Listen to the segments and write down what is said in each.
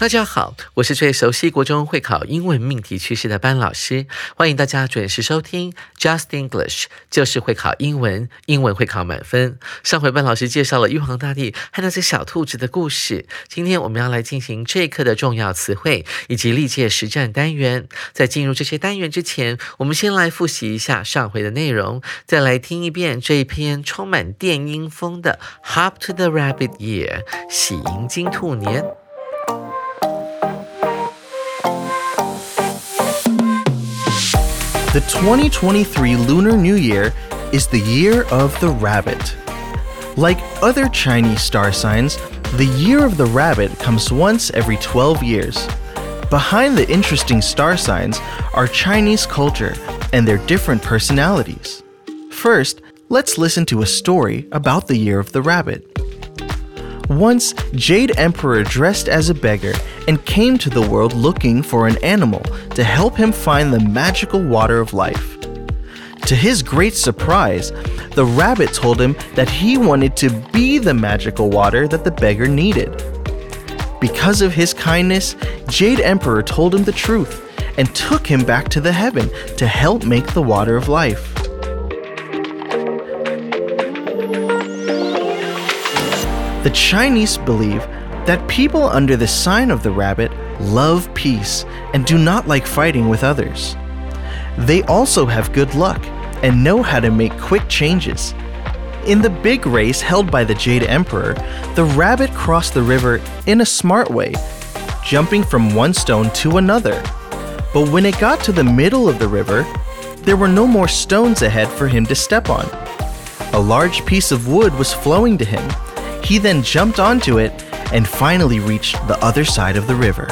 大家好，我是最熟悉国中会考英文命题趋势的班老师，欢迎大家准时收听 Just English，就是会考英文，英文会考满分。上回班老师介绍了玉皇大帝和那只小兔子的故事，今天我们要来进行这一课的重要词汇以及历届实战单元。在进入这些单元之前，我们先来复习一下上回的内容，再来听一遍这一篇充满电音风的 Hop to the Rabbit Year，喜迎金兔年。The 2023 Lunar New Year is the year of the rabbit. Like other Chinese star signs, the year of the rabbit comes once every 12 years. Behind the interesting star signs are Chinese culture and their different personalities. First, let's listen to a story about the year of the rabbit. Once, Jade Emperor dressed as a beggar and came to the world looking for an animal to help him find the magical water of life. To his great surprise, the rabbit told him that he wanted to be the magical water that the beggar needed. Because of his kindness, Jade Emperor told him the truth and took him back to the heaven to help make the water of life. The Chinese believe that people under the sign of the rabbit love peace and do not like fighting with others. They also have good luck and know how to make quick changes. In the big race held by the Jade Emperor, the rabbit crossed the river in a smart way, jumping from one stone to another. But when it got to the middle of the river, there were no more stones ahead for him to step on. A large piece of wood was flowing to him. He then jumped onto it and finally reached the other side of the river.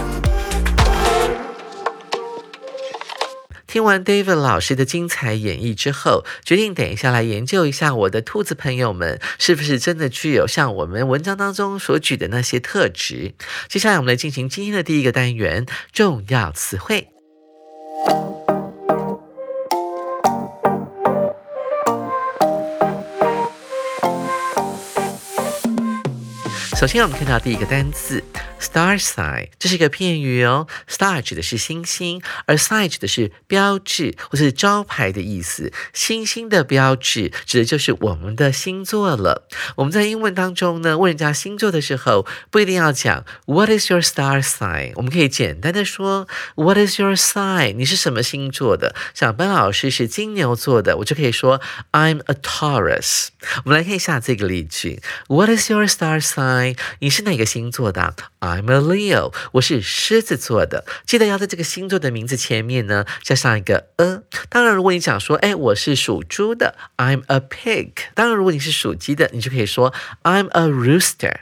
听完 David 老师的精彩演绎之后，决定等一下来研究一下我的兔子朋友们是不是真的具有像我们文章当中所举的那些特质。接下来我们来进行今天的第一个单元——重要词汇。首先，我们看到第一个单词 star sign，这是一个片语哦。star 指的是星星，而 sign 指的是标志或是招牌的意思。星星的标志指的就是我们的星座了。我们在英文当中呢，问人家星座的时候，不一定要讲 What is your star sign？我们可以简单的说 What is your sign？你是什么星座的？像班老师是金牛座的，我就可以说 I'm a Taurus。我们来看一下这个例句：What is your star sign？你是哪个星座的？I'm a Leo，我是狮子座的。记得要在这个星座的名字前面呢加上一个 a。当然，如果你想说，哎，我是属猪的，I'm a pig。当然，如果你是属鸡的，你就可以说 I'm a rooster。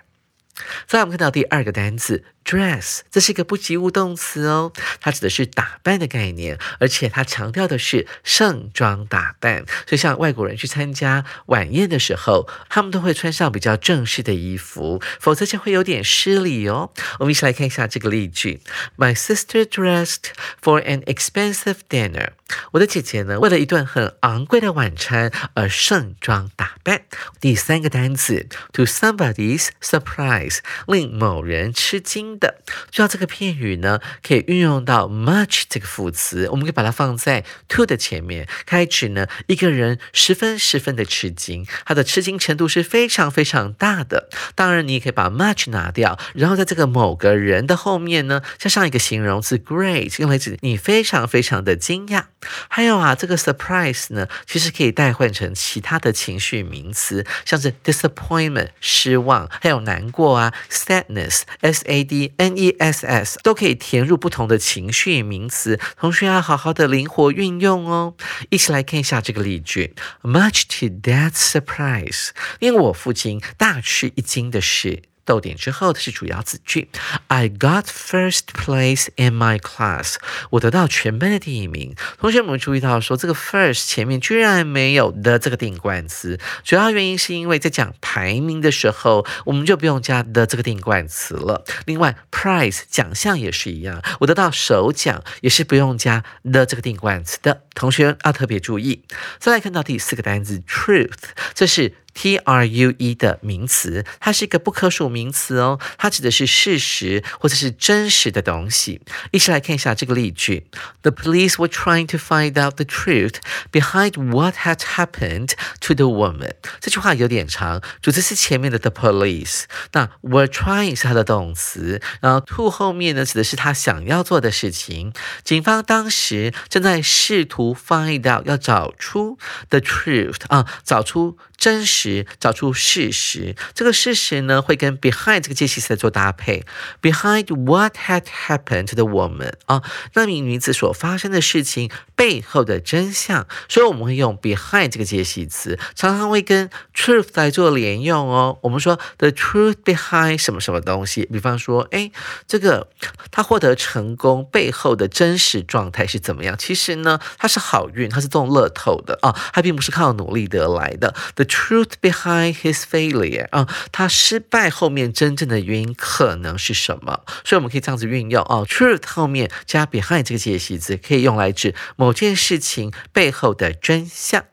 再，我们看到第二个单词 dress，这是一个不及物动词哦，它指的是打扮的概念，而且它强调的是盛装打扮。所以，像外国人去参加晚宴的时候，他们都会穿上比较正式的衣服，否则就会有点失礼哦。我们一起来看一下这个例句：My sister dressed for an expensive dinner。我的姐姐呢，为了一顿很昂贵的晚餐而盛装打扮。第三个单词 to somebody's surprise，令某人吃惊。的。知道这个片语呢，可以运用到 much 这个副词，我们可以把它放在 to 的前面，开始呢，一个人十分十分的吃惊，他的吃惊程度是非常非常大的。当然，你也可以把 much 拿掉，然后在这个某个人的后面呢，加上一个形容词 great，用来指你非常非常的惊讶。还有啊，这个 surprise 呢，其实可以代换成其他的情绪名词，像是 disappointment 失望，还有难过啊，sadness s a d n e s s 都可以填入不同的情绪名词。同学要好好的灵活运用哦。一起来看一下这个例句：Much to Dad's surprise，令我父亲大吃一惊的是。逗点之后，它是主要子句。I got first place in my class。我得到全班的第一名。同学们注意到说，这个 first 前面居然没有的这个定冠词，主要原因是因为在讲排名的时候，我们就不用加的这个定冠词了。另外，prize 奖项也是一样，我得到首奖也是不用加的这个定冠词的。同学要特别注意。再来看到第四个单词 truth，这是。T R U E 的名词，它是一个不可数名词哦，它指的是事实或者是真实的东西。一起来看一下这个例句：The police were trying to find out the truth behind what had happened to the woman。这句话有点长，主词是前面的 the police，那 were trying 是它的动词，然后 to 后面呢指的是他想要做的事情。警方当时正在试图 find out 要找出 the truth 啊，找出。真实找出事实，这个事实呢会跟 behind 这个介系词做搭配。Behind what had happened to the woman 啊，那名女子所发生的事情背后的真相，所以我们会用 behind 这个介系词，常常会跟 truth 来做连用哦。我们说 the truth behind 什么什么东西，比方说，哎，这个他获得成功背后的真实状态是怎么样？其实呢，他是好运，他是中乐透的啊，他并不是靠努力得来的。The truth behind his failure 啊，他失败后面真正的原因可能是什么？所以我们可以这样子运用哦，truth 后面加 behind 这个介系词，可以用来指某件事情背后的真相。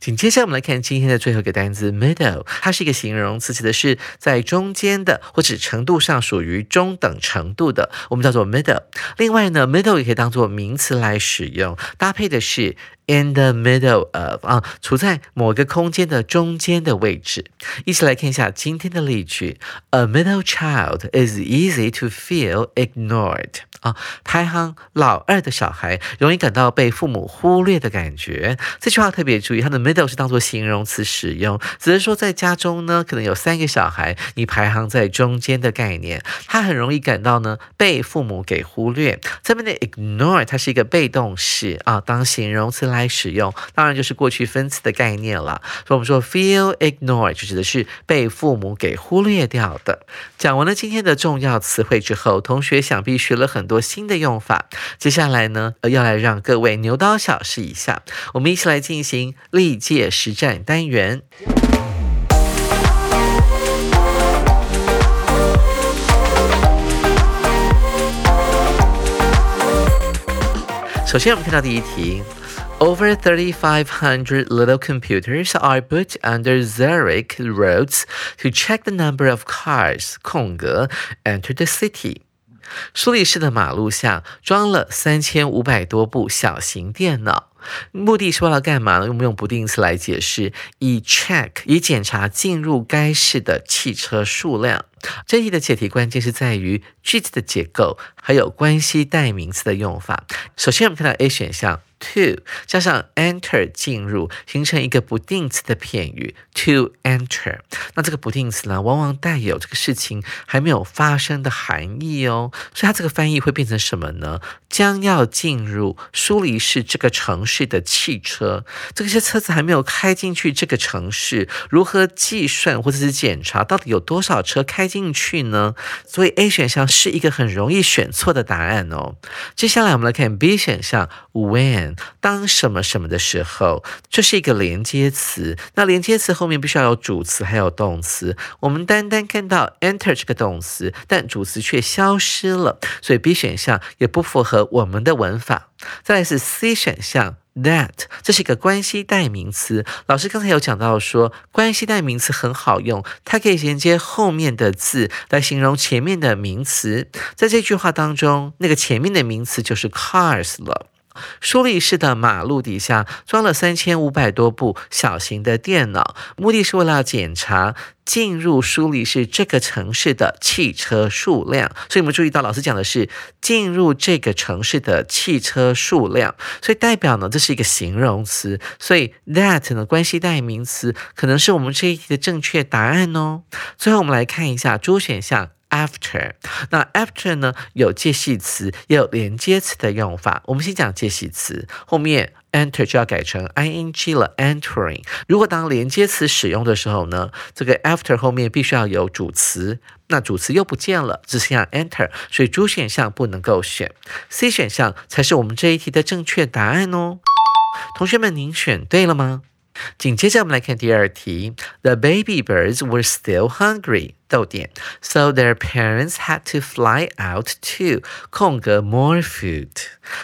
紧接着我们来看今天的最后一个单词 middle，它是一个形容词，指的是在中间的或者程度上属于中等程度的，我们叫做 middle。另外呢，middle 也可以当做名词来使用，搭配的是 in the middle of 啊，处在某个空间的中间的位置。一起来看一下今天的例句：A middle child is easy to feel ignored。啊，排行老二的小孩容易感到被父母忽略的感觉。这句话特别注意，它的 middle 是当做形容词使用，只是说在家中呢，可能有三个小孩，你排行在中间的概念，他很容易感到呢被父母给忽略。这边的 ignore 它是一个被动式啊，当形容词来来使用，当然就是过去分词的概念了。所以我们说 feel ignored 就指的是被父母给忽略掉的。讲完了今天的重要词汇之后，同学想必学了很多。新的用法，接下来呢，要来让各位牛刀小试一下。我们一起来进行历届实战单元。首先，我们看到第一题：Over thirty-five hundred little computers are put under Zurich roads to check the number of cars. 空格 enter the city. 苏黎世的马路下装了三千五百多部小型电脑，目的是为了干嘛呢？我们用不定词来解释，以 check 以检查进入该市的汽车数量。这题的解题关键是在于句子的结构，还有关系代名词的用法。首先，我们看到 A 选项。To 加上 enter 进入，形成一个不定词的片语 to enter。那这个不定词呢，往往带有这个事情还没有发生的含义哦。所以它这个翻译会变成什么呢？将要进入苏黎世这个城市的汽车，这些车子还没有开进去这个城市，如何计算或者是检查到底有多少车开进去呢？所以 A 选项是一个很容易选错的答案哦。接下来我们来看 B 选项 when。当什么什么的时候，这是一个连接词。那连接词后面必须要有主词，还有动词。我们单单看到 enter 这个动词，但主词却消失了，所以 B 选项也不符合我们的文法。再来是 C 选项。That 这是一个关系代名词。老师刚才有讲到说，关系代名词很好用，它可以衔接后面的字来形容前面的名词。在这句话当中，那个前面的名词就是 cars 了。苏黎世的马路底下装了三千五百多部小型的电脑，目的是为了检查进入苏黎世这个城市的汽车数量。所以，我们注意到老师讲的是进入这个城市的汽车数量，所以代表呢这是一个形容词。所以，that 呢关系代名词可能是我们这一题的正确答案哦。最后，我们来看一下 D 选项。After，那 after 呢？有介系词，也有连接词的用法。我们先讲介系词，后面 enter 就要改成 ing 了，entering。如果当连接词使用的时候呢，这个 after 后面必须要有主词，那主词又不见了，只剩下 enter，所以 D 选项不能够选，C 选项才是我们这一题的正确答案哦。同学们，您选对了吗？紧接着我们来看第二题，The baby birds were still hungry. 逗点，so their parents had to fly out to 空格 more food。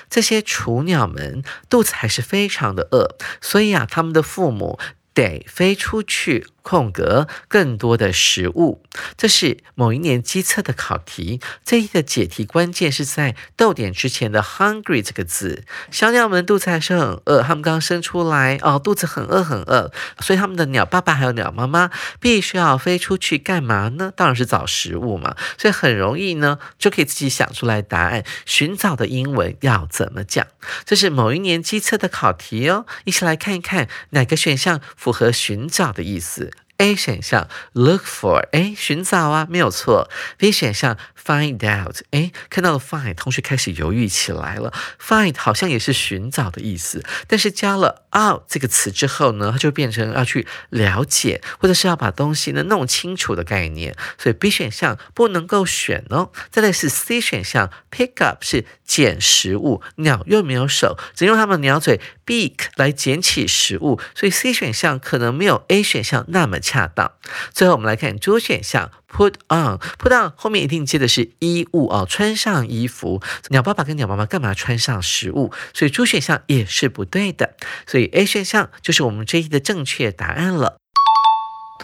这些雏鸟们肚子还是非常的饿，所以啊，他们的父母 得飞出去。空格更多的食物，这是某一年机测的考题。这一个解题关键是在逗点之前的 hungry 这个字。小鸟们肚子还是很饿，它们刚生出来哦，肚子很饿很饿，所以他们的鸟爸爸还有鸟妈妈必须要飞出去干嘛呢？当然是找食物嘛。所以很容易呢，就可以自己想出来答案。寻找的英文要怎么讲？这是某一年机测的考题哦。一起来看一看哪个选项符合寻找的意思。A 选项 look for，哎，寻找啊，没有错。B 选项 find out，哎，看到了 find，同学开始犹豫起来了。find 好像也是寻找的意思，但是加了 out 这个词之后呢，它就变成要去了解，或者是要把东西呢弄清楚的概念，所以 B 选项不能够选哦。再来是 C 选项 pick up 是捡食物，鸟又没有手，只用它们鸟嘴 beak 来捡起食物，所以 C 选项可能没有 A 选项那么强。恰当。最后我们来看 D 选项，put on，put on 后面一定接的是衣物哦，穿上衣服。鸟爸爸跟鸟妈妈干嘛穿上食物？所以 D 选项也是不对的。所以 A 选项就是我们这一题的正确答案了。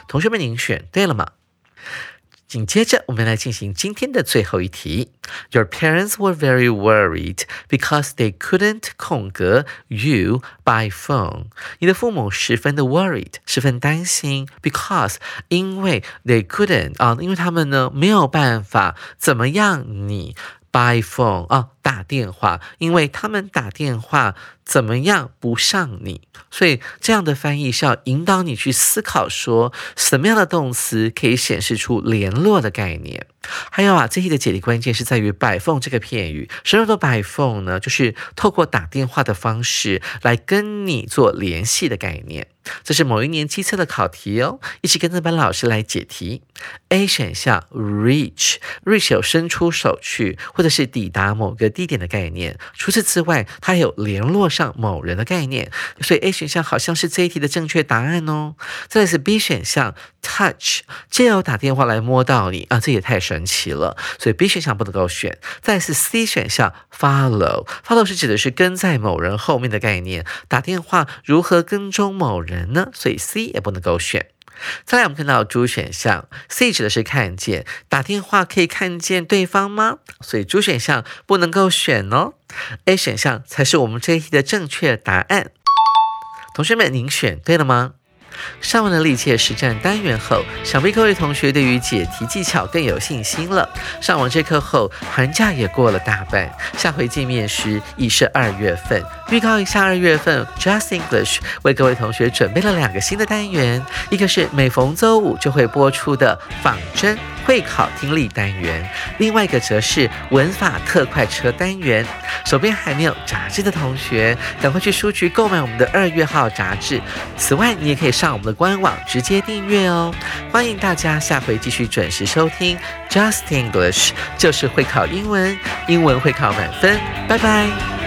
同学们，您选对了吗？紧接着，我们来进行今天的最后一题。Your parents were very worried because they couldn't 空格 you by phone。你的父母十分的 worried，十分担心，because 因为 they couldn't 啊，因为他们呢没有办法怎么样你 by phone 啊打电话，因为他们打电话。怎么样不上你？所以这样的翻译是要引导你去思考，说什么样的动词可以显示出联络的概念。还有啊，这题的解题关键是在于“摆缝”这个片语。什么叫做“摆缝”呢？就是透过打电话的方式来跟你做联系的概念。这是某一年机测的考题哦，一起跟着班老师来解题。A 选项 reach，reach 有伸出手去或者是抵达某个地点的概念。除此之外，它还有联络上某人的概念，所以 A 选项好像是这一题的正确答案哦。再来是 B 选项 touch，借由打电话来摸到你啊，这也太神奇了，所以 B 选项不能够选。再来是 C 选项 follow，follow 是指的是跟在某人后面的概念，打电话如何跟踪某人呢？所以 C 也不能够选。再来，我们看到 D 选项，C 指的是看见，打电话可以看见对方吗？所以 D 选项不能够选哦。A 选项才是我们这一题的正确答案。同学们，您选对了吗？上完了历届实战单元后，想必各位同学对于解题技巧更有信心了。上完这课后，寒假也过了大半，下回见面时已是二月份。预告一下，二月份 Just English 为各位同学准备了两个新的单元，一个是每逢周五就会播出的仿真。会考听力单元，另外一个则是文法特快车单元。手边还没有杂志的同学，赶快去书局购买我们的二月号杂志。此外，你也可以上我们的官网直接订阅哦。欢迎大家下回继续准时收听 Just English，就是会考英文，英文会考满分。拜拜。